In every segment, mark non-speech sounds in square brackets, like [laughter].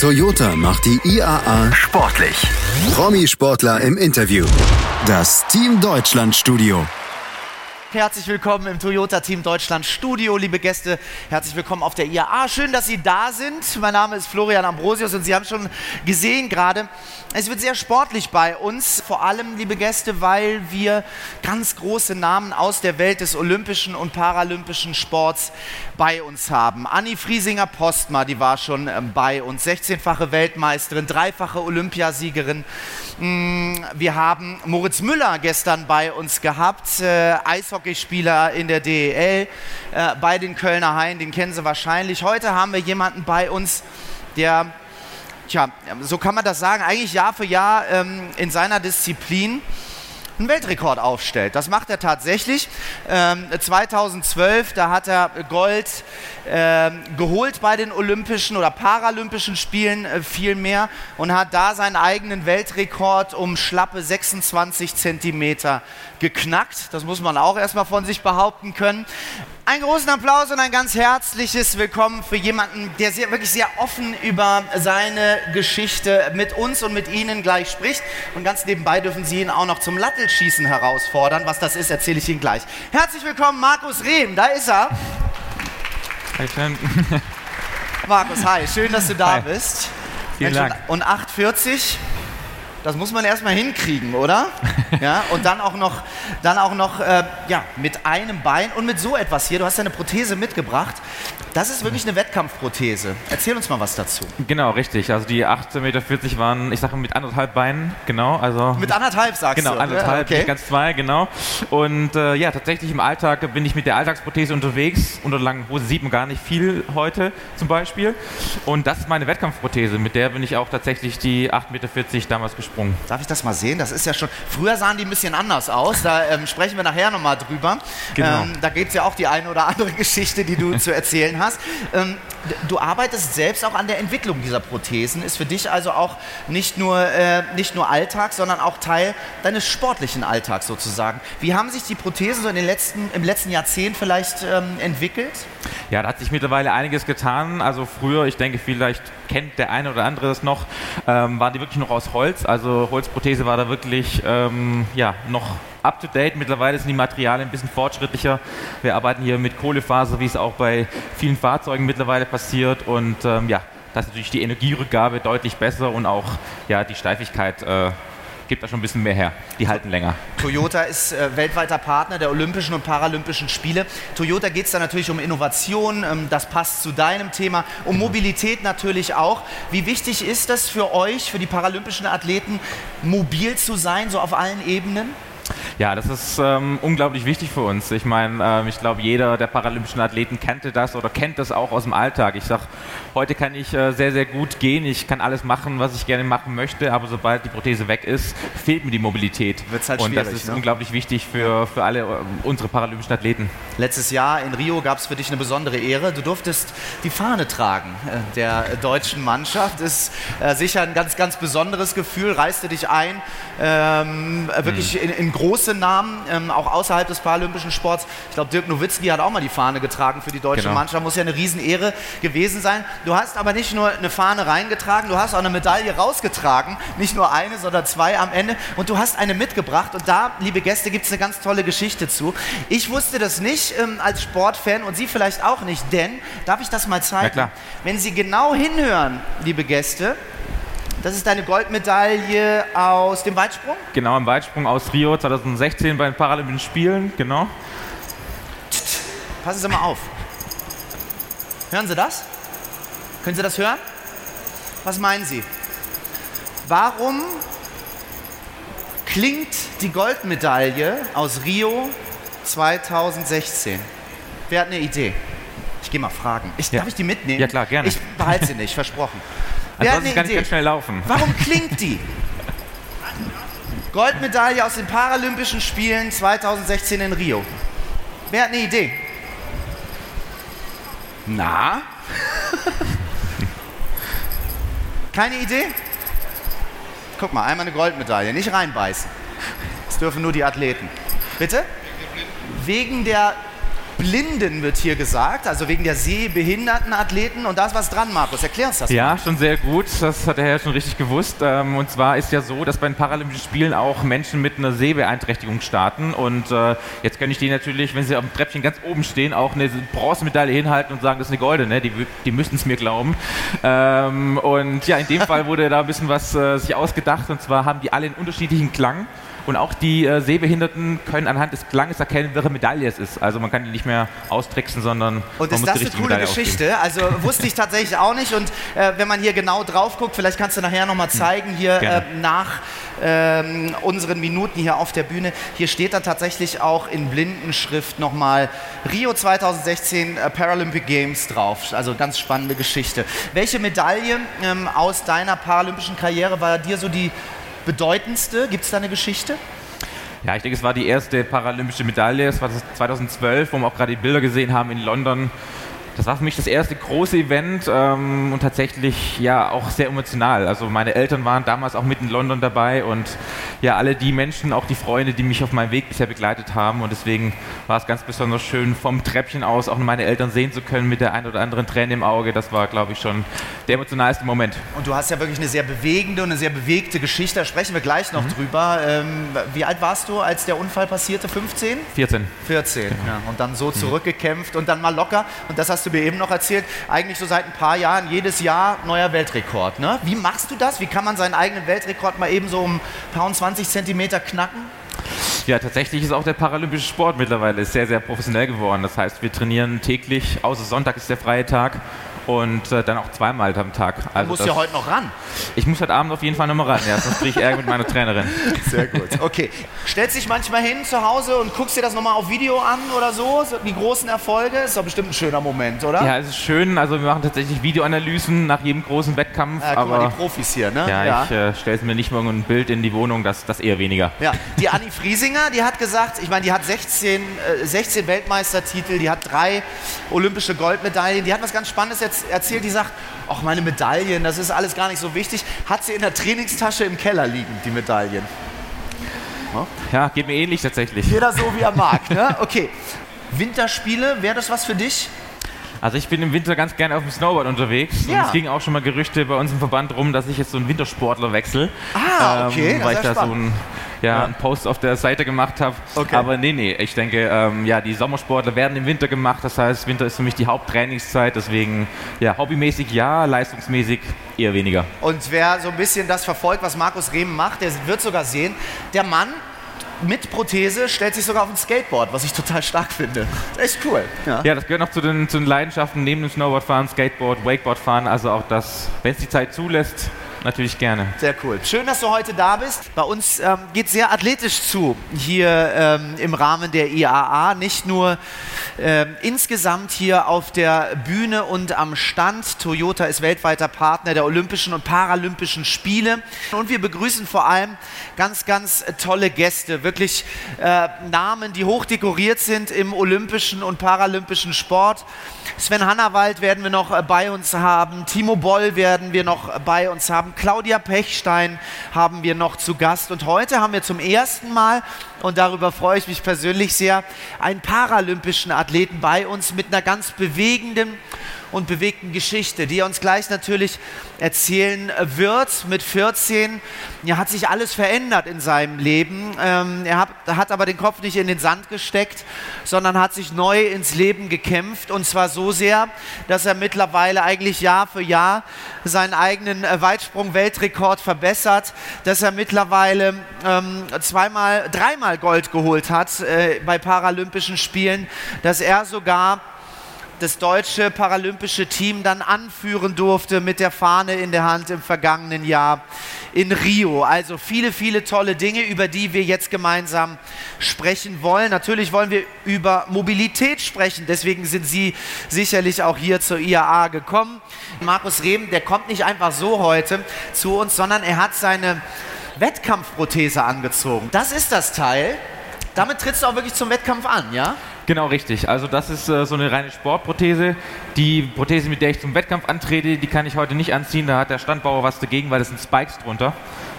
Toyota macht die IAA sportlich. Promi-Sportler im Interview. Das Team Deutschland Studio. Herzlich willkommen im Toyota Team Deutschland Studio, liebe Gäste. Herzlich willkommen auf der IAA. Schön, dass Sie da sind. Mein Name ist Florian Ambrosius und Sie haben schon gesehen gerade, es wird sehr sportlich bei uns. Vor allem, liebe Gäste, weil wir ganz große Namen aus der Welt des olympischen und paralympischen Sports bei uns haben. Anni Friesinger Postma, die war schon ähm, bei uns. 16-fache Weltmeisterin, dreifache Olympiasiegerin. Mm, wir haben Moritz Müller gestern bei uns gehabt, äh, Eishockey Eishockeyspieler in der DEL äh, bei den Kölner Haien, den kennen Sie wahrscheinlich. Heute haben wir jemanden bei uns, der, tja, so kann man das sagen, eigentlich Jahr für Jahr ähm, in seiner Disziplin einen Weltrekord aufstellt. Das macht er tatsächlich. Ähm, 2012, da hat er Gold ähm, geholt bei den Olympischen oder Paralympischen Spielen äh, viel mehr und hat da seinen eigenen Weltrekord um schlappe 26 Zentimeter geknackt. Das muss man auch erstmal von sich behaupten können. Einen großen Applaus und ein ganz herzliches Willkommen für jemanden, der sehr, wirklich sehr offen über seine Geschichte mit uns und mit Ihnen gleich spricht. Und ganz nebenbei dürfen Sie ihn auch noch zum Lattelschießen herausfordern. Was das ist, erzähle ich Ihnen gleich. Herzlich willkommen, Markus Rehm. Da ist er. Hi, schön. Markus, hi. Schön, dass du da Hi. bist. Vielen Mensch, Dank. Und 840, das muss man erstmal hinkriegen, oder? [laughs] ja, und dann auch noch, dann auch noch äh, ja, mit einem Bein und mit so etwas hier. Du hast deine Prothese mitgebracht. Das ist wirklich eine Wettkampfprothese. Erzähl uns mal was dazu. Genau, richtig. Also die 18,40 Meter waren, ich sage mit anderthalb Beinen, genau. Also Mit anderthalb sagst Genau, du. anderthalb, Ja, nicht ganz zwei, genau. Und äh, ja, tatsächlich im Alltag bin ich mit der Alltagsprothese unterwegs. Unter langen Hose sieht man gar nicht viel heute zum Beispiel. Und das ist meine Wettkampfprothese. Mit der bin ich auch tatsächlich die 8,40 Meter damals gesprungen. Darf ich das mal sehen? Das ist ja schon. Früher sahen die ein bisschen anders aus. Da ähm, sprechen wir nachher nochmal drüber. Genau. Ähm, da gibt es ja auch die eine oder andere [laughs] Geschichte, die du zu erzählen hast. Ähm, du arbeitest selbst auch an der Entwicklung dieser Prothesen. Ist für dich also auch nicht nur, äh, nicht nur Alltag, sondern auch Teil deines sportlichen Alltags sozusagen. Wie haben sich die Prothesen so in den letzten, im letzten Jahrzehnt vielleicht ähm, entwickelt? Ja, da hat sich mittlerweile einiges getan. Also früher, ich denke, vielleicht kennt der eine oder andere das noch, ähm, waren die wirklich noch aus Holz. Also Holzprothese war da wirklich ähm, ja, noch up to date. Mittlerweile sind die Materialien ein bisschen fortschrittlicher. Wir arbeiten hier mit Kohlefaser, wie es auch bei vielen Fahrzeugen mittlerweile passiert. Und ähm, ja, da ist natürlich die Energierückgabe deutlich besser und auch ja, die Steifigkeit äh, gibt da schon ein bisschen mehr her. Die halten länger. Toyota ist äh, weltweiter Partner der Olympischen und Paralympischen Spiele. Toyota geht es da natürlich um Innovation, ähm, das passt zu deinem Thema, um Mobilität natürlich auch. Wie wichtig ist das für euch, für die paralympischen Athleten, mobil zu sein, so auf allen Ebenen? Ja, das ist ähm, unglaublich wichtig für uns. Ich meine, ähm, ich glaube, jeder der paralympischen Athleten kennt das oder kennt das auch aus dem Alltag. Ich sage, heute kann ich äh, sehr, sehr gut gehen. Ich kann alles machen, was ich gerne machen möchte, aber sobald die Prothese weg ist, fehlt mir die Mobilität. Wird's halt Und das ist ne? unglaublich wichtig für, für alle äh, unsere paralympischen Athleten. Letztes Jahr in Rio gab es für dich eine besondere Ehre. Du durftest die Fahne tragen äh, der deutschen Mannschaft. Ist äh, sicher ein ganz, ganz besonderes Gefühl. Reiste dich ein, ähm, äh, wirklich in, in große Namen, ähm, auch außerhalb des paralympischen Sports. Ich glaube, Dirk Nowitzki hat auch mal die Fahne getragen für die deutsche Genau. Mannschaft. Muss ja eine Riesenehre gewesen sein. Du hast aber nicht nur eine Fahne reingetragen, du hast auch eine Medaille rausgetragen. Nicht nur eine, sondern zwei am Ende. Und du hast eine mitgebracht. Und da, liebe Gäste, gibt es eine ganz tolle Geschichte zu. Ich wusste das nicht ähm, als Sportfan und Sie vielleicht auch nicht, denn, darf ich das mal zeigen? Wenn Sie genau hinhören, liebe Gäste, das ist deine Goldmedaille aus dem Weitsprung. Genau, im Weitsprung aus Rio 2016 bei den Paralympischen Spielen, genau. Passen Sie mal auf. Hören Sie das? Können Sie das hören? Was meinen Sie? Warum klingt die Goldmedaille aus Rio 2016? Wer hat eine Idee? Ich gehe mal fragen. Ich, Ja. Darf ich die mitnehmen? Ja, klar, gerne. Ich behalte sie nicht, versprochen. [laughs] Ansonsten eine kann ich ganz schnell laufen. Warum klingt die? Goldmedaille aus den Paralympischen Spielen 2016 in Rio. Wer hat eine Idee? Na? [laughs] Keine Idee? Guck mal, einmal eine Goldmedaille, nicht reinbeißen. Das dürfen nur die Athleten. Bitte? Wegen der Blinden wird hier gesagt, also wegen der sehbehinderten Athleten. Und da ist was dran, Markus. Erklär uns das. Ja, mal. schon sehr gut. Das hat der Herr schon richtig gewusst. Ähm, und zwar ist ja so, dass bei den Paralympischen Spielen auch Menschen mit einer Sehbeeinträchtigung starten. Und äh, jetzt kann ich die natürlich, wenn sie auf dem Treppchen ganz oben stehen, auch eine Bronzemedaille hinhalten und sagen, das ist eine goldene. Die, die müssten es mir glauben. Ähm, und ja, in dem Fall wurde da ein bisschen was äh, sich ausgedacht. Und zwar haben die alle einen unterschiedlichen Klang. Und auch die äh, Sehbehinderten können anhand des Klanges erkennen, welche Medaille es ist. Also man kann die nicht mehr austricksen, sondern und ist das eine coole Medaille Geschichte? Also wusste ich tatsächlich auch nicht. Und äh, wenn man hier genau drauf guckt, vielleicht kannst du nachher nochmal hm, zeigen, hier äh, nach ähm, unseren Minuten hier auf der Bühne. Hier steht dann tatsächlich auch in Blindenschrift nochmal Rio 2016 äh, Paralympic Games drauf. Also ganz spannende Geschichte. Welche Medaille ähm, aus deiner paralympischen Karriere war dir so die bedeutendste? Gibt es da eine Geschichte? Ja, ich denke, es war die erste paralympische Medaille. Es war 2012, wo wir auch gerade die Bilder gesehen haben in London das war für mich das erste große Event ähm, und tatsächlich ja auch sehr emotional. Also meine Eltern waren damals auch mit in London dabei und ja, alle die Menschen, auch die Freunde, die mich auf meinem Weg bisher begleitet haben und deswegen war es ganz besonders schön, vom Treppchen aus auch meine Eltern sehen zu können mit der ein oder anderen Träne im Auge. Das war, glaube ich, schon der emotionalste Moment. Und du hast ja wirklich eine sehr bewegende und eine sehr bewegte Geschichte, da sprechen wir gleich noch mhm. drüber. Ähm, wie alt warst du, als der Unfall passierte? 15? 14. 14, genau. ja. Und dann so zurückgekämpft und dann mal locker und das hast du mir eben noch erzählt, eigentlich so seit ein paar Jahren jedes Jahr neuer Weltrekord. Ne? Wie machst du das? Wie kann man seinen eigenen Weltrekord mal eben so um ein paar und 20 Zentimeter knacken? Ja, tatsächlich ist auch der paralympische Sport mittlerweile sehr, sehr professionell geworden. Das heißt, wir trainieren täglich, außer Sonntag ist der freie Tag und äh, dann auch zweimal am Tag. Also du musst ja heute noch ran. Ich muss heute Abend auf jeden Fall nochmal ran, ja, sonst kriege ich Ärger mit meiner Trainerin. [laughs] Sehr gut. Okay. Stellst dich manchmal hin zu Hause und guckst dir das nochmal auf Video an oder so? Die großen Erfolge? Ist doch bestimmt ein schöner Moment, oder? Ja, es ist schön. Also wir machen tatsächlich Videoanalysen nach jedem großen Wettkampf. Ja, guck aber mal, die Profis hier, ne? Ja, ja. ich äh, stelle mir nicht mal ein Bild in die Wohnung, das, das eher weniger. Ja, die Anni Friesinger, die hat gesagt, ich meine, die hat 16, äh, 16 Weltmeistertitel, die hat drei olympische Goldmedaillen, die hat was ganz Spannendes jetzt erzählt, die sagt, ach, meine Medaillen, das ist alles gar nicht so wichtig. Hat sie in der Trainingstasche im Keller liegen, die Medaillen. Ja, geht mir ähnlich tatsächlich. Jeder so, wie er mag. Ne? Okay. Winterspiele, wäre das was für dich? Also ich bin im Winter ganz gerne auf dem Snowboard unterwegs. Ja. Und es ging auch schon mal Gerüchte bei uns im Verband rum, dass ich jetzt so einen Wintersportler wechsle. Ah, okay. Ähm, weil ich da spannend. so ein ja, ja. einen Post auf der Seite gemacht habe. Okay. Aber nee, nee, ich denke, ähm, ja, die Sommersportler werden im Winter gemacht. Das heißt, Winter ist für mich die Haupttrainingszeit. Deswegen, ja, hobbymäßig ja, leistungsmäßig eher weniger. Und wer so ein bisschen das verfolgt, was Markus Rehm macht, der wird sogar sehen, der Mann mit Prothese stellt sich sogar auf ein Skateboard, was ich total stark finde. Echt cool. Ja, ja das gehört noch zu den, zu den Leidenschaften neben dem Snowboardfahren, Skateboard, Wakeboardfahren. Also auch das, wenn es die Zeit zulässt, Natürlich gerne. Sehr cool. Schön, dass du heute da bist. Bei uns ähm, geht es sehr athletisch zu hier ähm, im Rahmen der IAA. Nicht nur ähm, insgesamt hier auf der Bühne und am Stand. Toyota ist weltweiter Partner der Olympischen und Paralympischen Spiele. Und wir begrüßen vor allem ganz, ganz tolle Gäste. Wirklich äh, Namen, die hoch dekoriert sind im olympischen und paralympischen Sport. Sven Hannawald werden wir noch äh, bei uns haben. Timo Boll werden wir noch bei uns haben haben. Claudia Pechstein haben wir noch zu Gast. Und heute haben wir zum ersten Mal, und darüber freue ich mich persönlich sehr, einen paralympischen Athleten bei uns mit einer ganz bewegenden und bewegten Geschichte, die er uns gleich natürlich erzählen wird. Mit 14 ja, hat sich alles verändert in seinem Leben. Ähm, er hat, hat aber den Kopf nicht in den Sand gesteckt, sondern hat sich neu ins Leben gekämpft und zwar so sehr, dass er mittlerweile eigentlich Jahr für Jahr seinen eigenen äh, Weitsprung-Weltrekord verbessert, dass er mittlerweile ähm, zweimal, dreimal Gold geholt hat äh, bei Paralympischen Spielen, dass er sogar das deutsche paralympische Team dann anführen durfte mit der Fahne in der Hand im vergangenen Jahr in Rio. Also viele, viele tolle Dinge, über die wir jetzt gemeinsam sprechen wollen. Natürlich wollen wir über Mobilität sprechen, deswegen sind Sie sicherlich auch hier zur IAA gekommen. Markus Rehm, der kommt nicht einfach so heute zu uns, sondern er hat seine Wettkampfprothese angezogen. Das ist das Teil. Damit trittst du auch wirklich zum Wettkampf an, ja? Genau, richtig. Also das ist äh, so eine reine Sportprothese. Die Prothese, mit der ich zum Wettkampf antrete, die kann ich heute nicht anziehen. Da hat der Standbauer was dagegen, weil das sind Spikes drunter.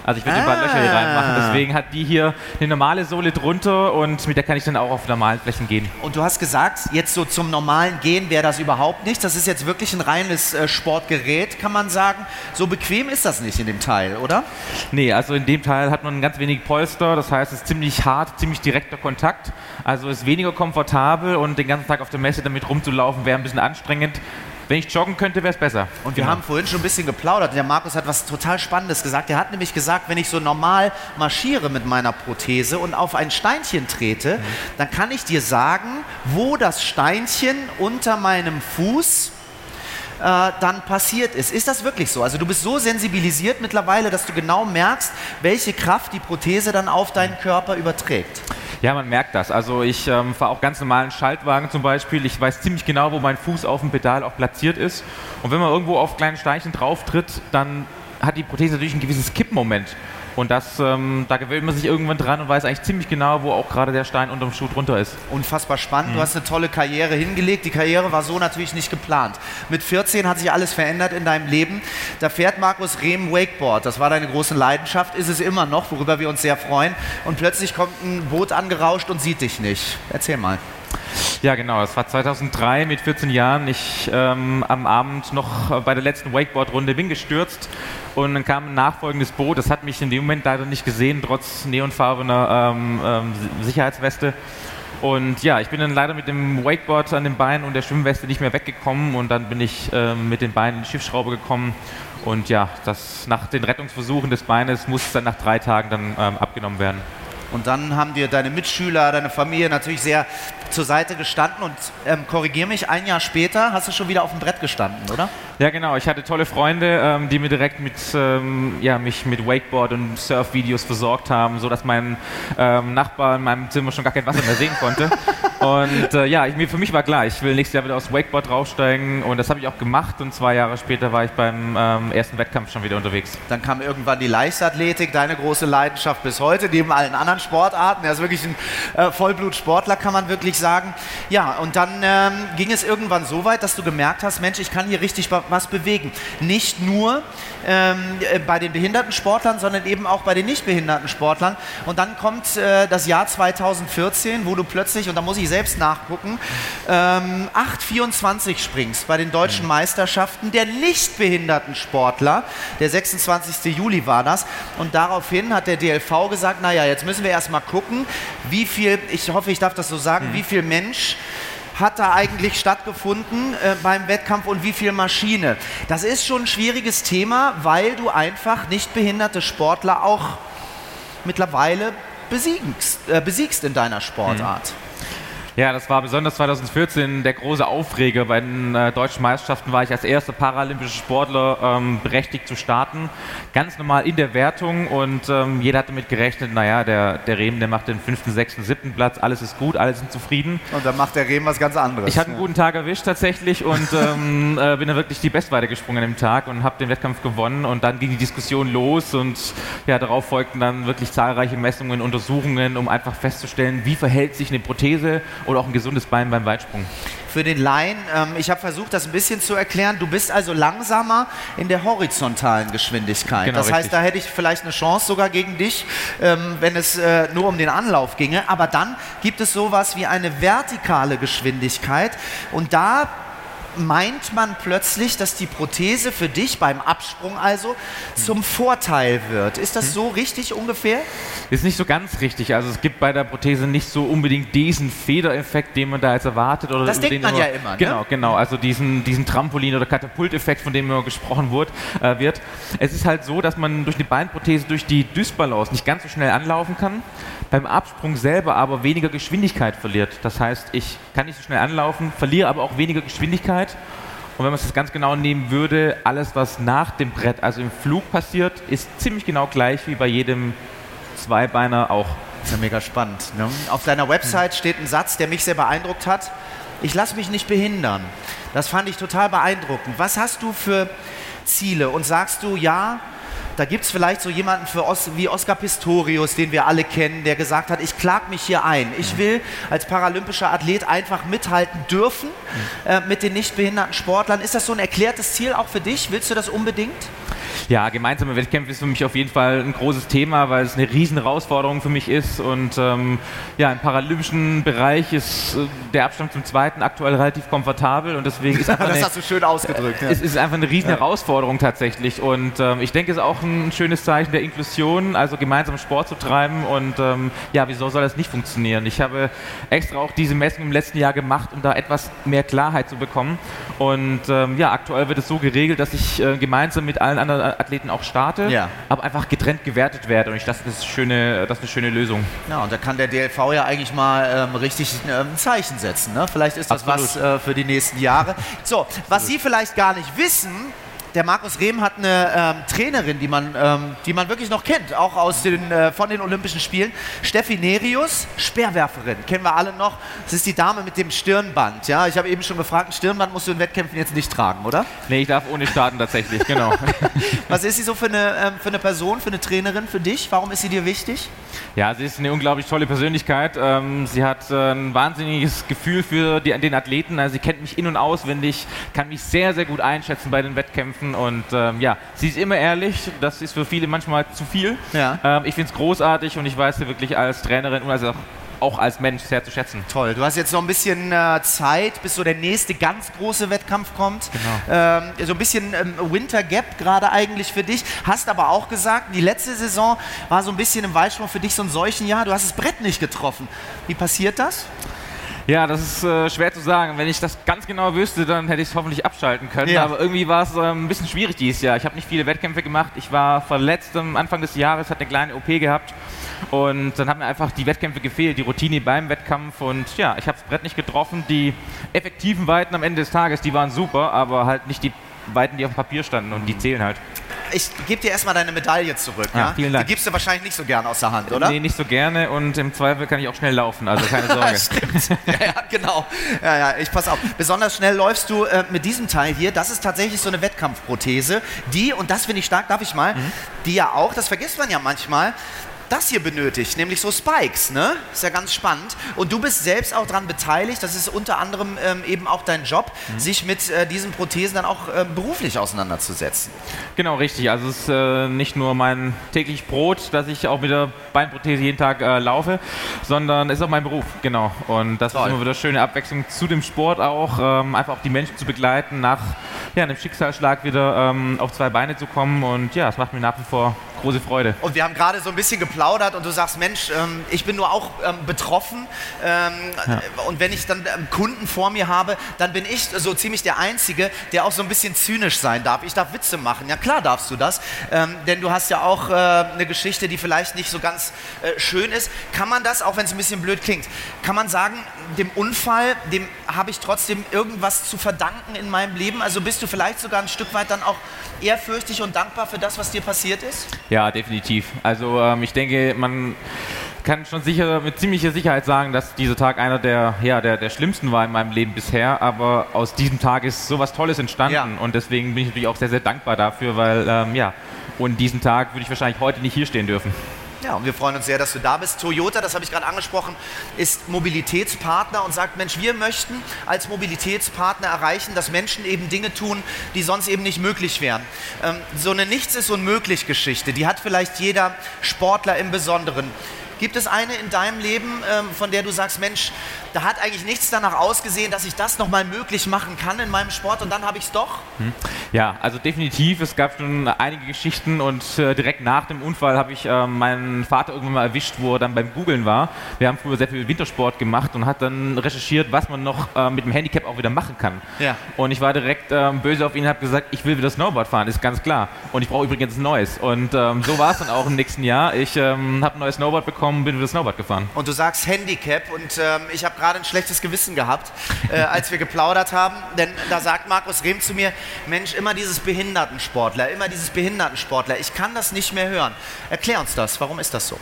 Also ich will ah. ein paar Löcher hier reinmachen. Deswegen hat die hier eine normale Sohle drunter und mit der kann ich dann auch auf normalen Flächen gehen. Und du hast gesagt, jetzt so zum normalen Gehen wäre das überhaupt nicht. Das ist jetzt wirklich ein reines äh, Sportgerät, kann man sagen. So bequem ist das nicht in dem Teil, oder? Nee, also in dem Teil hat man ganz wenig Polster. Das heißt, es ist ziemlich hart, ziemlich direkter Kontakt. Also ist weniger komfortabel und den ganzen Tag auf der Messe damit rumzulaufen wäre ein bisschen anstrengend. Wenn ich joggen könnte, wäre es besser. Und wir genau. haben vorhin schon ein bisschen geplaudert. Der Markus hat was total Spannendes gesagt. Er hat nämlich gesagt, wenn ich so normal marschiere mit meiner Prothese und auf ein Steinchen trete, mhm. dann kann ich dir sagen, wo das Steinchen unter meinem Fuß äh, dann passiert ist. Ist das wirklich so? Also du bist so sensibilisiert mittlerweile, dass du genau merkst, welche Kraft die Prothese dann auf deinen Körper überträgt. Ja, man merkt das. Also ich ähm, fahre auch ganz normalen Schaltwagen zum Beispiel. Ich weiß ziemlich genau, wo mein Fuß auf dem Pedal auch platziert ist. Und wenn man irgendwo auf kleinen Steinchen drauf tritt, dann hat die Prothese natürlich ein gewisses Kippmoment. Und das, ähm, da gewöhnt man sich irgendwann dran und weiß eigentlich ziemlich genau, wo auch gerade der Stein unterm Schuh drunter ist. Unfassbar spannend. Mhm. Du hast eine tolle Karriere hingelegt. Die Karriere war so natürlich nicht geplant. Mit 14 hat sich alles verändert in deinem Leben. Da fährt Markus Rehm Wakeboard. Das war deine große Leidenschaft, ist es immer noch, worüber wir uns sehr freuen. Und plötzlich kommt ein Boot angerauscht und sieht dich nicht. Erzähl mal. Ja, genau. Es war 2003 mit 14 Jahren. Ich ähm, am Abend noch bei der letzten Wakeboard-Runde bin gestürzt und dann kam ein nachfolgendes Boot. Das hat mich in dem Moment leider nicht gesehen, trotz neonfarbener ähm, ähm, Sicherheitsweste. Und ja, ich bin dann leider mit dem Wakeboard an den Beinen und der Schwimmweste nicht mehr weggekommen und dann bin ich ähm, mit den Beinen in die Schiffsschraube gekommen. Und ja, das nach den Rettungsversuchen des Beines muss dann nach drei Tagen dann ähm, abgenommen werden. Und dann haben dir deine Mitschüler, deine Familie natürlich sehr zur Seite gestanden und ähm, korrigier mich, ein Jahr später hast du schon wieder auf dem Brett gestanden, oder? Ja, genau. Ich hatte tolle Freunde, ähm, die mir direkt mit, ähm, ja, mich mit Wakeboard und Surfvideos versorgt haben, sodass mein ähm, Nachbar in meinem Zimmer schon gar kein Wasser mehr sehen konnte. [laughs] und äh, ja, ich, für mich war klar, ich will nächstes Jahr wieder aufs Wakeboard draufsteigen und das habe ich auch gemacht und zwei Jahre später war ich beim ähm, ersten Wettkampf schon wieder unterwegs. Dann kam irgendwann die Leichtathletik, deine große Leidenschaft bis heute, neben allen anderen Sportarten. Er ist wirklich ein äh, Vollblutsportler, kann man wirklich sagen. Ja, und dann ähm, ging es irgendwann so weit, dass du gemerkt hast, Mensch, ich kann hier richtig was bewegen. Nicht nur ähm, äh, bei den behinderten Sportlern, sondern eben auch bei den nicht behinderten Sportlern. Und dann kommt äh, das Jahr 2014, wo du plötzlich, und da muss ich selbst nachgucken, ähm, 8,24 springst bei den deutschen mhm. Meisterschaften der nicht behinderten Sportler. Der 26. Juli war das. Und daraufhin hat der DLV gesagt, naja, jetzt müssen wir erstmal gucken, wie viel, ich hoffe, ich darf das so sagen, mhm. wie viel Mensch hat da eigentlich stattgefunden äh, beim Wettkampf und wie viel Maschine? Das ist schon ein schwieriges Thema, weil du einfach nicht behinderte Sportler auch mittlerweile besiegst, äh, besiegst in deiner Sportart. Mhm. Ja, das war besonders 2014 der große Aufreger. Bei den äh, deutschen Meisterschaften war ich als erster paralympischer Sportler ähm, berechtigt zu starten. Ganz normal in der Wertung und ähm, jeder hat damit gerechnet, naja, der, der Rehm, der macht den fünften, sechsten, siebten Platz, alles ist gut, alle sind zufrieden. Und dann macht der Rehm was ganz anderes. Ich hatte einen guten Tag erwischt tatsächlich und [laughs] ähm, äh, bin dann wirklich die Bestweite gesprungen an dem Tag und habe den Wettkampf gewonnen und dann ging die Diskussion los und ja, darauf folgten dann wirklich zahlreiche Messungen, Untersuchungen, um einfach festzustellen, wie verhält sich eine Prothese oder auch ein gesundes Bein beim Weitsprung. Für den Laien, ähm, ich habe versucht, das ein bisschen zu erklären. Du bist also langsamer in der horizontalen Geschwindigkeit. Genau, das heißt, richtig. da hätte ich vielleicht eine Chance sogar gegen dich, ähm, wenn es äh, nur um den Anlauf ginge. Aber dann gibt es sowas wie eine vertikale Geschwindigkeit und da meint man plötzlich, dass die Prothese für dich beim Absprung also zum Vorteil wird. Ist das hm. so richtig ungefähr? Ist nicht so ganz richtig. Also es gibt bei der Prothese nicht so unbedingt diesen Federeffekt, den man da jetzt erwartet. Oder das denkt man ja immer. Ne? Genau, genau. Also diesen, diesen Trampolin- oder Katapulteffekt, von dem immer gesprochen wird, äh, wird. Es ist halt so, dass man durch die Beinprothese durch die Dysbalance nicht ganz so schnell anlaufen kann beim Absprung selber aber weniger Geschwindigkeit verliert. Das heißt, ich kann nicht so schnell anlaufen, verliere aber auch weniger Geschwindigkeit. Und wenn man es ganz genau nehmen würde, alles, was nach dem Brett, also im Flug passiert, ist ziemlich genau gleich wie bei jedem Zweibeiner auch. Das ist ja mega spannend. Ne? Auf deiner Website steht ein Satz, der mich sehr beeindruckt hat. Ich lasse mich nicht behindern. Das fand ich total beeindruckend. Was hast du für Ziele? Und sagst du, ja, da gibt es vielleicht so jemanden Os wie Oscar Pistorius, den wir alle kennen, der gesagt hat, ich klag mich hier ein. Ich will als paralympischer Athlet einfach mithalten dürfen äh, mit den nicht behinderten Sportlern. Ist das so ein erklärtes Ziel auch für dich? Willst du das unbedingt? Ja, gemeinsame Wettkämpfe ist für mich auf jeden Fall ein großes Thema, weil es eine riesen Herausforderung für mich ist. Und ähm, ja, im paralympischen Bereich ist äh, der Abstand zum zweiten aktuell relativ komfortabel und deswegen ist [laughs] einfach das eine, hast du schön ausgedrückt. Ja. es ist einfach eine riesen Herausforderung tatsächlich. Und ähm, ich denke, es ist auch ein schönes Zeichen der Inklusion, also gemeinsam Sport zu treiben. Und ähm, ja, wieso soll das nicht funktionieren? Ich habe extra auch diese Messung im letzten Jahr gemacht, um da etwas mehr Klarheit zu bekommen. Und ähm, ja, aktuell wird es so geregelt, dass ich äh, gemeinsam mit allen anderen Athleten auch starte, Ja. aber einfach getrennt gewertet werde. Und ich dachte, das ist, schöne, das ist eine schöne Lösung. Ja, und da kann der DLV ja eigentlich mal ähm, richtig ähm, ein Zeichen setzen. Ne? Vielleicht ist das Absolut. was äh, für die nächsten Jahre. So, was Sie vielleicht gar nicht wissen, der Markus Rehm hat eine ähm, Trainerin, die man, ähm, die man wirklich noch kennt, auch aus den, äh, von den Olympischen Spielen. Steffi Nerius, Speerwerferin, kennen wir alle noch. Das ist die Dame mit dem Stirnband. Ja, ich habe eben schon gefragt, ein Stirnband musst du in Wettkämpfen jetzt nicht tragen, oder? Nee, ich darf ohne starten tatsächlich, genau. [laughs] Was ist sie so für eine, ähm, für eine Person, für eine Trainerin, für dich? Warum ist sie dir wichtig? Ja, sie ist eine unglaublich tolle Persönlichkeit. Ähm, sie hat äh, ein wahnsinniges Gefühl für die, den Athleten. Also sie kennt mich in- und auswendig, kann mich sehr, sehr gut einschätzen bei den Wettkämpfen. Und ähm, ja, sie ist immer ehrlich. Das ist für viele manchmal zu viel. Ja. Ähm, ich finde es großartig und ich weiß sie wirklich als Trainerin und also auch, auch als Mensch sehr zu schätzen. Toll. Du hast jetzt noch ein bisschen äh, Zeit, bis so der nächste ganz große Wettkampf kommt. Ähm, so ein bisschen ähm, Winter Gap gerade eigentlich für dich. Hast aber auch gesagt, die letzte Saison war so ein bisschen im Weitsprung für dich so ein Seuchenjahr. Du hast das Brett nicht getroffen. Wie passiert das? Ja, das ist äh, schwer zu sagen. Wenn ich das ganz genau wüsste, dann hätte ich es hoffentlich abschalten können. Ja. Aber irgendwie war es ähm, ein bisschen schwierig dieses Jahr. Ich habe nicht viele Wettkämpfe gemacht. Ich war verletzt am Anfang des Jahres, hatte eine kleine OP gehabt. Und dann haben mir einfach die Wettkämpfe gefehlt, die Routine beim Wettkampf. Und ja, ich habe das Brett nicht getroffen. Die effektiven Weiten am Ende des Tages, die waren super, aber halt nicht die Weiten, die auf dem Papier standen. Und die zählen halt. Ich gebe dir erstmal deine Medaille zurück. Ja, Ja, vielen Dank. Die gibst du wahrscheinlich nicht so gern aus der Hand, oder? Nee, nicht so gerne. Und im Zweifel kann ich auch schnell laufen. Also keine [laughs] Sorge. Stimmt. Ja, ja, genau. Ja, ja, ich pass auf. Besonders schnell läufst du äh, mit diesem Teil hier. Das ist tatsächlich so eine Wettkampfprothese, die, und das finde ich stark, darf ich mal, die ja auch, das vergisst man ja manchmal, das hier benötigt, nämlich so Spikes, ne? Ist ja ganz spannend. Und du bist selbst auch daran beteiligt, das ist unter anderem ähm, eben auch dein Job, sich mit äh, diesen Prothesen dann auch ähm, beruflich auseinanderzusetzen. Genau, richtig. Also es ist äh, nicht nur mein täglich Brot, dass ich auch mit der Beinprothese jeden Tag äh, laufe, sondern es ist auch mein Beruf, genau. Und das Toll. ist immer wieder schöne Abwechslung zu dem Sport auch, ähm, einfach auch die Menschen zu begleiten, nach ja, einem Schicksalsschlag wieder ähm, auf zwei Beine zu kommen. Und ja, es macht mir nach wie vor große Freude. Und wir haben gerade so ein bisschen geplaudert und du sagst, Mensch, ähm, ich bin nur auch ähm, betroffen. Ähm, Und wenn ich dann ähm, Kunden vor mir habe, dann bin ich so ziemlich der Einzige, der auch so ein bisschen zynisch sein darf. Ich darf Witze machen. Ja klar darfst du das. Ähm, denn du hast ja auch äh, eine Geschichte, die vielleicht nicht so ganz äh, schön ist. Kann man das, auch wenn es ein bisschen blöd klingt, kann man sagen, dem Unfall, dem habe ich trotzdem irgendwas zu verdanken in meinem Leben? Also bist du vielleicht sogar ein Stück weit dann auch ehrfürchtig und dankbar für das, was dir passiert ist? Ja, definitiv. Also ähm, ich denke, man kann schon sicher mit ziemlicher Sicherheit sagen, dass dieser Tag einer der, ja, der, der schlimmsten war in meinem Leben bisher. Aber aus diesem Tag ist sowas Tolles entstanden Ja. und deswegen bin ich natürlich auch sehr, sehr dankbar dafür, weil ähm, ja, ohne diesen Tag würde ich wahrscheinlich heute nicht hier stehen dürfen. Ja, und wir freuen uns sehr, dass du da bist. Toyota, das habe ich gerade angesprochen, ist Mobilitätspartner und sagt, Mensch, wir möchten als Mobilitätspartner erreichen, dass Menschen eben Dinge tun, die sonst eben nicht möglich wären. Ähm, so eine Nichts ist unmöglich Geschichte, die hat vielleicht jeder Sportler im Besonderen. Gibt es eine in deinem Leben, ähm, von der du sagst, Mensch, da hat eigentlich nichts danach ausgesehen, dass ich das nochmal möglich machen kann in meinem Sport und dann habe ich es doch? Ja, also definitiv. Es gab schon einige Geschichten und äh, direkt nach dem Unfall habe ich äh, meinen Vater irgendwann mal erwischt, wo er dann beim Googlen war. Wir haben früher sehr viel Wintersport gemacht und hat dann recherchiert, was man noch äh, mit dem Handicap auch wieder machen kann. Ja. Und ich war direkt ähm, böse auf ihn und habe gesagt, ich will wieder Snowboard fahren, ist ganz klar. Und ich brauche übrigens ein neues. Und ähm, so war es dann auch im nächsten Jahr. Ich ähm, habe ein neues Snowboard bekommen gekommen, bin wieder Snowboard gefahren. Und du sagst Handicap und ähm, ich habe gerade ein schlechtes Gewissen gehabt, äh, als wir geplaudert haben, denn da sagt Markus Rehm zu mir, Mensch, immer dieses Behindertensportler, immer dieses Behindertensportler, ich kann das nicht mehr hören. Erklär uns das, warum ist das so?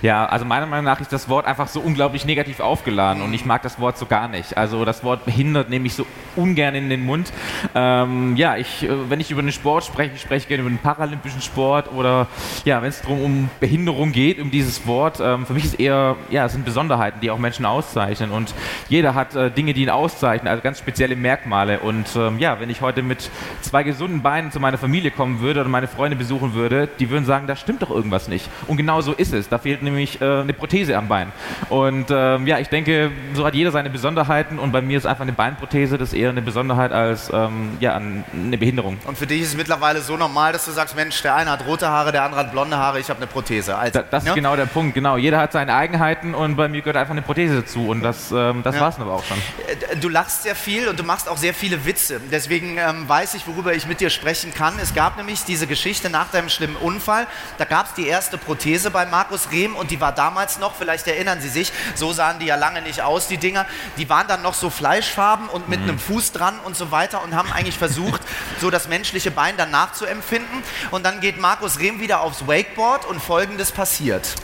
Ja, also meiner Meinung nach ist das Wort einfach so unglaublich negativ aufgeladen und ich mag das Wort so gar nicht. Also das Wort behindert nehme ich so ungern in den Mund. Ähm, ja, ich, äh, wenn ich über einen Sport spreche, ich spreche gerne über den paralympischen Sport oder ja, wenn es darum um Behinderung geht, um dieses Wort. Ähm, für mich ist eher, ja, es sind Besonderheiten, die auch Menschen auszeichnen und jeder hat äh, Dinge, die ihn auszeichnen, also ganz spezielle Merkmale. Und ähm, ja, wenn ich heute mit zwei gesunden Beinen zu meiner Familie kommen würde oder meine Freunde besuchen würde, die würden sagen, da stimmt doch irgendwas nicht. Und genau so ist es. Da fehlt nämlich äh, eine Prothese am Bein. Und ähm, ja, ich denke, so hat jeder seine Besonderheiten und bei mir ist einfach eine Beinprothese das eher eine Besonderheit als ähm, ja, eine Behinderung. Und für dich ist es mittlerweile so normal, dass du sagst, Mensch, der eine hat rote Haare, der andere hat blonde Haare, ich habe eine Prothese. Also, da, das ja? ist genau der Punkt, genau. Jeder hat seine Eigenheiten und bei mir gehört einfach eine Prothese dazu und das, ähm, das ja. war es aber auch schon. Äh, du lachst sehr viel und du machst auch sehr viele Witze. Deswegen ähm, weiß ich, worüber ich mit dir sprechen kann. Es gab nämlich diese Geschichte nach deinem schlimmen Unfall. Da gab es die erste Prothese bei Markus Rehm und die war damals noch, vielleicht erinnern Sie sich, so sahen die ja lange nicht aus, die Dinger. Die waren dann noch so fleischfarben und mit mhm. einem Fuß dran und so weiter und haben eigentlich versucht, [laughs] so das menschliche Bein dann nachzuempfinden. Und dann geht Markus Rehm wieder aufs Wakeboard und folgendes passiert.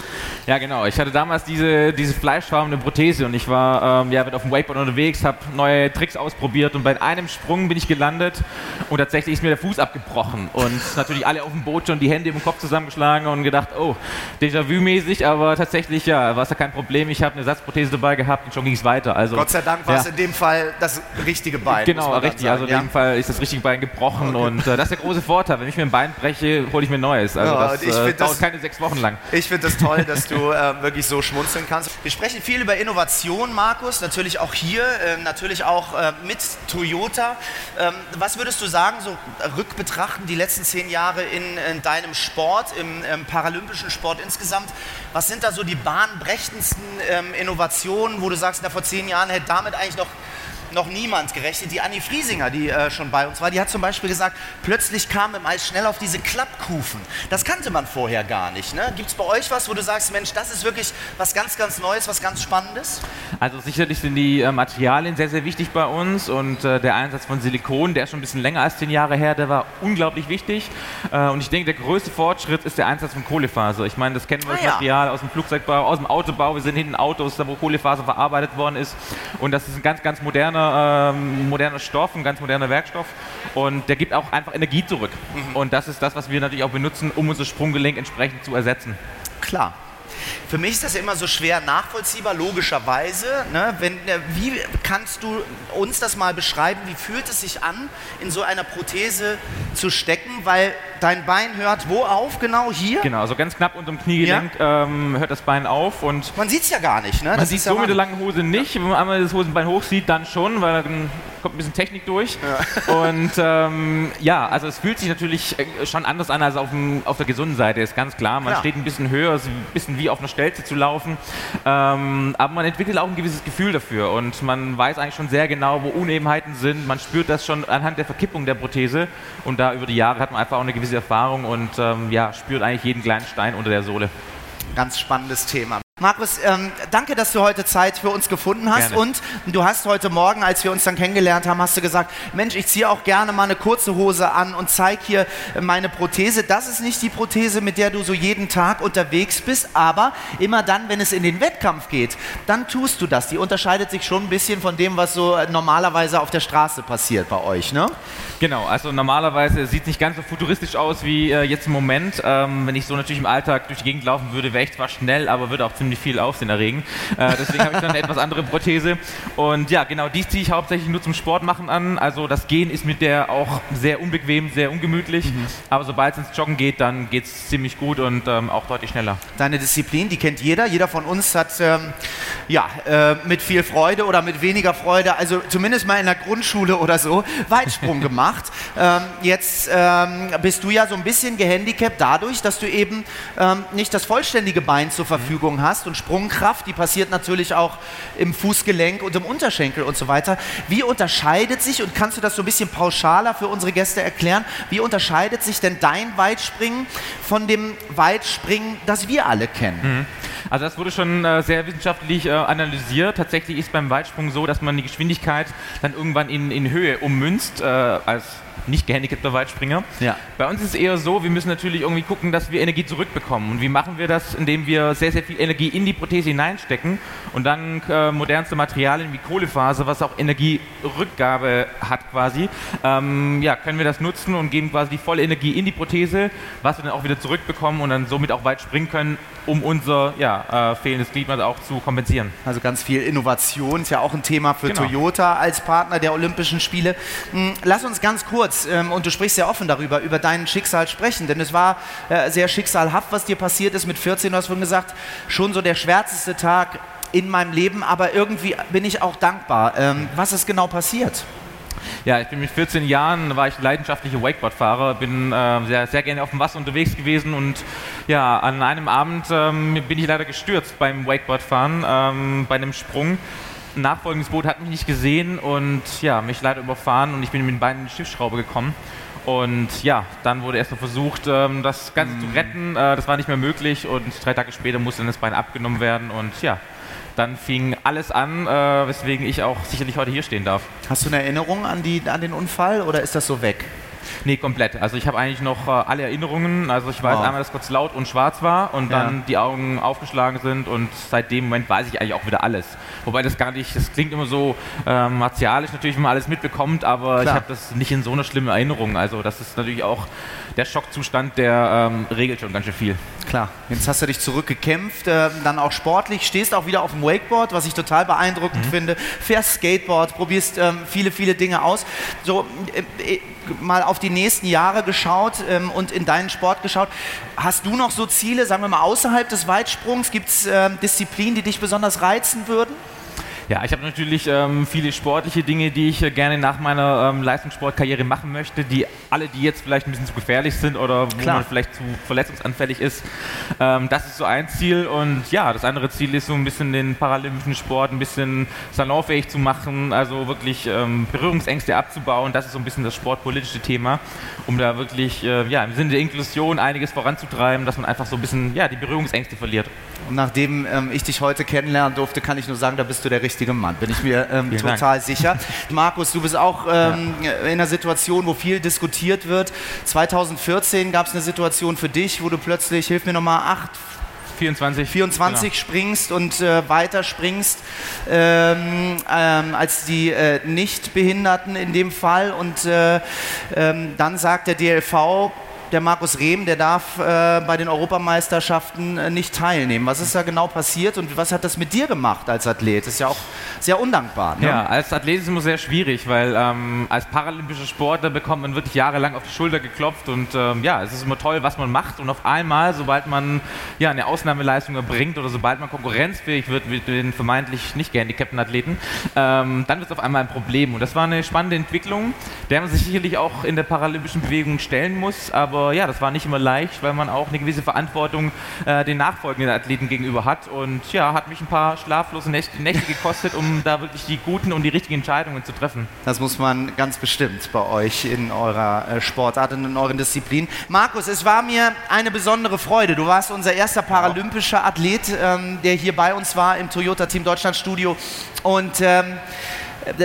Ja, genau. Ich hatte damals diese, diese fleischfarbene Prothese und ich war ähm, ja, auf dem Wakeboard unterwegs, habe neue Tricks ausprobiert und bei einem Sprung bin ich gelandet und tatsächlich ist mir der Fuß abgebrochen und natürlich alle auf dem Boot schon die Hände im Kopf zusammengeschlagen und gedacht, oh, Déjà-vu-mäßig, aber tatsächlich, ja, war es ja kein Problem. Ich habe eine Ersatzprothese dabei gehabt und schon ging es weiter. Also, Gott sei Dank war es ja. in dem Fall das richtige Bein. Genau, richtig. Sagen, also in ja? dem Fall ist das richtige Bein gebrochen okay. und äh, das ist der große Vorteil. Wenn ich mir ein Bein breche, hole ich mir ein neues. Also ja, das äh, dauert das, keine sechs Wochen lang. Ich finde das toll, dass du äh, wirklich so schmunzeln kannst. Wir sprechen viel über Innovation, Markus, natürlich auch hier, ähm, natürlich auch äh, mit Toyota. Ähm, was würdest du sagen, so rückbetrachten die letzten zehn Jahre in, in deinem Sport, im, im, paralympischen Sport insgesamt? Was sind da so die bahnbrechendsten ähm, Innovationen, wo du sagst, na, vor zehn Jahren hätte damit eigentlich noch noch niemand gerechnet. Die Annie Friesinger, die äh, schon bei uns war, die hat zum Beispiel gesagt, plötzlich kam im Eis schnell auf diese Klappkufen. Das kannte man vorher gar nicht. Ne? Gibt es bei euch was, wo du sagst, Mensch, das ist wirklich was ganz, ganz Neues, was ganz Spannendes? Also sicherlich sind die äh, Materialien sehr, sehr wichtig bei uns und äh, der Einsatz von Silikon, der ist schon ein bisschen länger als zehn Jahre her, der war unglaublich wichtig. Äh, und ich denke, der größte Fortschritt ist der Einsatz von Kohlefaser. Ich meine, das kennen wir ah, das ja. Material aus dem Flugzeugbau, aus dem Autobau. Wir sind hinten Autos, da wo Kohlefaser verarbeitet worden ist. Und das ist ein ganz, ganz moderner moderner, ähm, moderner Stoff, ein ganz moderner Werkstoff und der gibt auch einfach Energie zurück. Mhm. Und das ist das, was wir natürlich auch benutzen, um unser Sprunggelenk entsprechend zu ersetzen. Klar. Für mich ist das immer so schwer nachvollziehbar, logischerweise. Ne? Wenn, wie kannst du uns das mal beschreiben? Wie fühlt es sich an, in so einer Prothese zu stecken? Weil dein Bein hört wo auf? Genau hier? Genau, also ganz knapp unter dem Kniegelenk ja? ähm, hört das Bein auf. Und man sieht es ja gar nicht. Ne? Man sieht es so ja mit der langen Hose nicht. Wenn man einmal das Hosenbein hochsieht, dann schon, weil dann kommt ein bisschen Technik durch. Ja. [laughs] Und ähm, ja, also es fühlt sich natürlich äh, schon anders an als auf, dem, auf der gesunden Seite, ist ganz klar. Man steht ein bisschen höher, ist ein bisschen wie auf einer Stelze zu laufen. Ähm, aber man entwickelt auch ein gewisses Gefühl dafür und man weiß eigentlich schon sehr genau, wo Unebenheiten sind. Man spürt das schon anhand der Verkippung der Prothese und da über die Jahre hat man einfach auch eine gewisse Erfahrung und ähm, ja, spürt eigentlich jeden kleinen Stein unter der Sohle. Ganz spannendes Thema. Markus, ähm, danke, dass du heute Zeit für uns gefunden hast. Gerne. Und du hast heute Morgen, als wir uns dann kennengelernt haben, hast du gesagt, Mensch, ich ziehe auch gerne mal eine kurze Hose an und zeige hier meine Prothese. Das ist nicht die Prothese, mit der du so jeden Tag unterwegs bist, aber immer dann, wenn es in den Wettkampf geht, dann tust du das. Die unterscheidet sich schon ein bisschen von dem, was so normalerweise auf der Straße passiert bei euch, ne? Genau, also normalerweise sieht es nicht ganz so futuristisch aus wie äh, jetzt im Moment. Ähm, wenn ich so natürlich im Alltag durch die Gegend laufen würde, wäre ich zwar schnell, aber würde auch ziemlich ziemlich viel Aufsehen erregen. Äh, deswegen habe ich dann eine etwas andere Prothese. Und ja, genau, die ziehe ich hauptsächlich nur zum Sport machen an. Also das Gehen ist mit der auch sehr unbequem, sehr ungemütlich. Mhm. Aber sobald es ins Joggen geht, dann geht es ziemlich gut und ähm, auch deutlich schneller. Deine Disziplin, die kennt jeder. Jeder von uns hat ähm, ja, äh, mit viel Freude oder mit weniger Freude, also zumindest mal in der Grundschule oder so, Weitsprung [laughs] gemacht. Ähm, jetzt ähm, bist du ja so ein bisschen gehandicapt dadurch, dass du eben ähm, nicht das vollständige Bein zur Verfügung hast hast und Sprungkraft, die passiert natürlich auch im Fußgelenk und im Unterschenkel und so weiter. Wie unterscheidet sich, und kannst du das so ein bisschen pauschaler für unsere Gäste erklären, wie unterscheidet sich denn dein Weitspringen von dem Weitspringen, das wir alle kennen? Mhm. Also das wurde schon äh, sehr wissenschaftlich äh, analysiert. Tatsächlich ist beim Weitsprung so, dass man die Geschwindigkeit dann irgendwann in, in Höhe ummünzt, äh, als nicht gehandicapter Weitspringer. Ja. Bei uns ist es eher so, wir müssen natürlich irgendwie gucken, dass wir Energie zurückbekommen. Und wie machen wir das? Indem wir sehr, sehr viel Energie in die Prothese hineinstecken und dann äh, modernste Materialien wie Kohlefaser, was auch Energierückgabe hat quasi, ähm, ja, können wir das nutzen und geben quasi die volle Energie in die Prothese, was wir dann auch wieder zurückbekommen und dann somit auch weit springen können, um unser ja, äh, fehlendes Glied auch zu kompensieren. Also ganz viel Innovation ist ja auch ein Thema für genau. Toyota als Partner der Olympischen Spiele. Hm, lass uns ganz kurz, ähm, und du sprichst sehr offen darüber, über dein Schicksal sprechen, denn es war äh, sehr schicksalhaft, was dir passiert ist mit 14, du hast vorhin gesagt, schon so der schwärzeste Tag in meinem Leben, aber irgendwie bin ich auch dankbar. Ähm, was ist genau passiert? Ja, ich bin mit 14 Jahren, war ich leidenschaftlicher Wakeboard-Fahrer, bin äh, sehr, sehr gerne auf dem Wasser unterwegs gewesen und ja, an einem Abend ähm, bin ich leider gestürzt beim Wakeboard-Fahren, ähm, bei einem Sprung. Ein nachfolgendes Boot hat mich nicht gesehen und ja, mich leider überfahren und ich bin mit den Beinen in die Schiffsschraube gekommen. Und ja, dann wurde erstmal versucht, ähm, das Ganze mm. zu retten. Äh, das war nicht mehr möglich und drei Tage später musste dann das Bein abgenommen werden und ja, dann fing alles an, äh, weswegen ich auch sicherlich heute hier stehen darf. Hast du eine Erinnerung an, die, an den Unfall oder ist das so weg? Nee, komplett. Also ich habe eigentlich noch äh, alle Erinnerungen. Also ich weiß oh. einmal, dass kurz laut und schwarz war und ja. dann die Augen aufgeschlagen sind und seit dem Moment weiß ich eigentlich auch wieder alles. Wobei das gar nicht, das klingt immer so äh, martialisch natürlich, wenn man alles mitbekommt, aber Klar. ich habe das nicht in so einer schlimmen Erinnerung. Also das ist natürlich auch der Schockzustand, der ähm, regelt schon ganz schön viel. Klar, jetzt hast du dich zurückgekämpft, äh, dann auch sportlich, stehst auch wieder auf dem Wakeboard, was ich total beeindruckend mhm. finde, fährst Skateboard, probierst ähm, viele, viele Dinge aus. So, äh, äh, mal auf die nächsten Jahre geschaut ähm, und in deinen Sport geschaut. Hast du noch so Ziele, sagen wir mal, außerhalb des Weitsprungs? Gibt es ähm, Disziplinen, die dich besonders reizen würden? Ja, ich habe natürlich ähm, viele sportliche Dinge, die ich äh, gerne nach meiner ähm, Leistungssportkarriere machen möchte, die alle, die jetzt vielleicht ein bisschen zu gefährlich sind oder wo Klar. man vielleicht zu verletzungsanfällig ist. Ähm, das ist so ein Ziel und ja, das andere Ziel ist so ein bisschen den paralympischen Sport ein bisschen salonfähig zu machen, also wirklich ähm, Berührungsängste abzubauen. Das ist so ein bisschen das sportpolitische Thema, um da wirklich äh, ja, im Sinne der Inklusion einiges voranzutreiben, dass man einfach so ein bisschen ja, die Berührungsängste verliert. Und nachdem ähm, ich dich heute kennenlernen durfte, kann ich nur sagen, da bist du der richtige richtige Mann, bin ich mir ähm, total Dank. sicher. [laughs] Markus, du bist auch ähm, ja. in einer Situation, wo viel diskutiert wird. 2014 gab es eine Situation für dich, wo du plötzlich, hilf mir nochmal, acht 24, 24 genau. springst und äh, weiter springst ähm, ähm, als die äh, Nichtbehinderten in dem Fall. Und äh, ähm, dann sagt der DLV, der Markus Rehm, der darf äh, bei den Europameisterschaften äh, nicht teilnehmen. Was ist da genau passiert und was hat das mit dir gemacht als Athlet? Das ist ja auch sehr undankbar. Ne? Ja, als Athlet ist es immer sehr schwierig, weil ähm, als paralympischer Sportler bekommt man wirklich jahrelang auf die Schulter geklopft und ähm, ja, es ist immer toll, was man macht und auf einmal, sobald man ja, eine Ausnahmeleistung erbringt oder sobald man konkurrenzfähig wird mit den vermeintlich nicht gehandicapten Athleten, ähm, dann wird es auf einmal ein Problem und das war eine spannende Entwicklung, der man sich sicherlich auch in der paralympischen Bewegung stellen muss, aber aber ja, das war nicht immer leicht, weil man auch eine gewisse Verantwortung äh, den nachfolgenden Athleten gegenüber hat. Und ja, hat mich ein paar schlaflose Nächte, Nächte gekostet, um da wirklich die guten und die richtigen Entscheidungen zu treffen. Das muss man ganz bestimmt bei euch in eurer äh, Sportart und in euren Disziplinen. Markus, es war mir eine besondere Freude. Du warst unser erster paralympischer Athlet, ähm, der hier bei uns war im Toyota Team Deutschland Studio. Und ähm,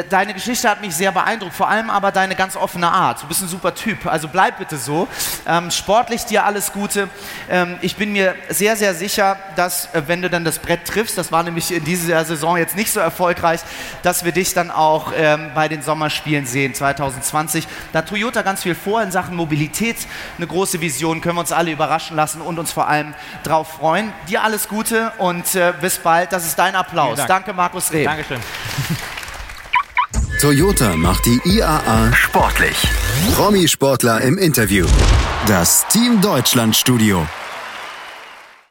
deine Geschichte hat mich sehr beeindruckt, vor allem aber deine ganz offene Art. Du bist ein super Typ, also bleib bitte so. Ähm, sportlich dir alles Gute. Ähm, ich bin mir sehr, sehr sicher, dass äh, wenn du dann das Brett triffst, das war nämlich in dieser Saison jetzt nicht so erfolgreich, dass wir dich dann auch ähm, bei den Sommerspielen sehen 2020. Da hat Toyota ganz viel vor in Sachen Mobilität, eine große Vision, können wir uns alle überraschen lassen und uns vor allem drauf freuen. Dir alles Gute und äh, bis bald. Das ist dein Applaus. Dank. Danke, Markus Reh. Dankeschön. Toyota macht die IAA sportlich. Promi-Sportler im Interview. Das Team Deutschland Studio.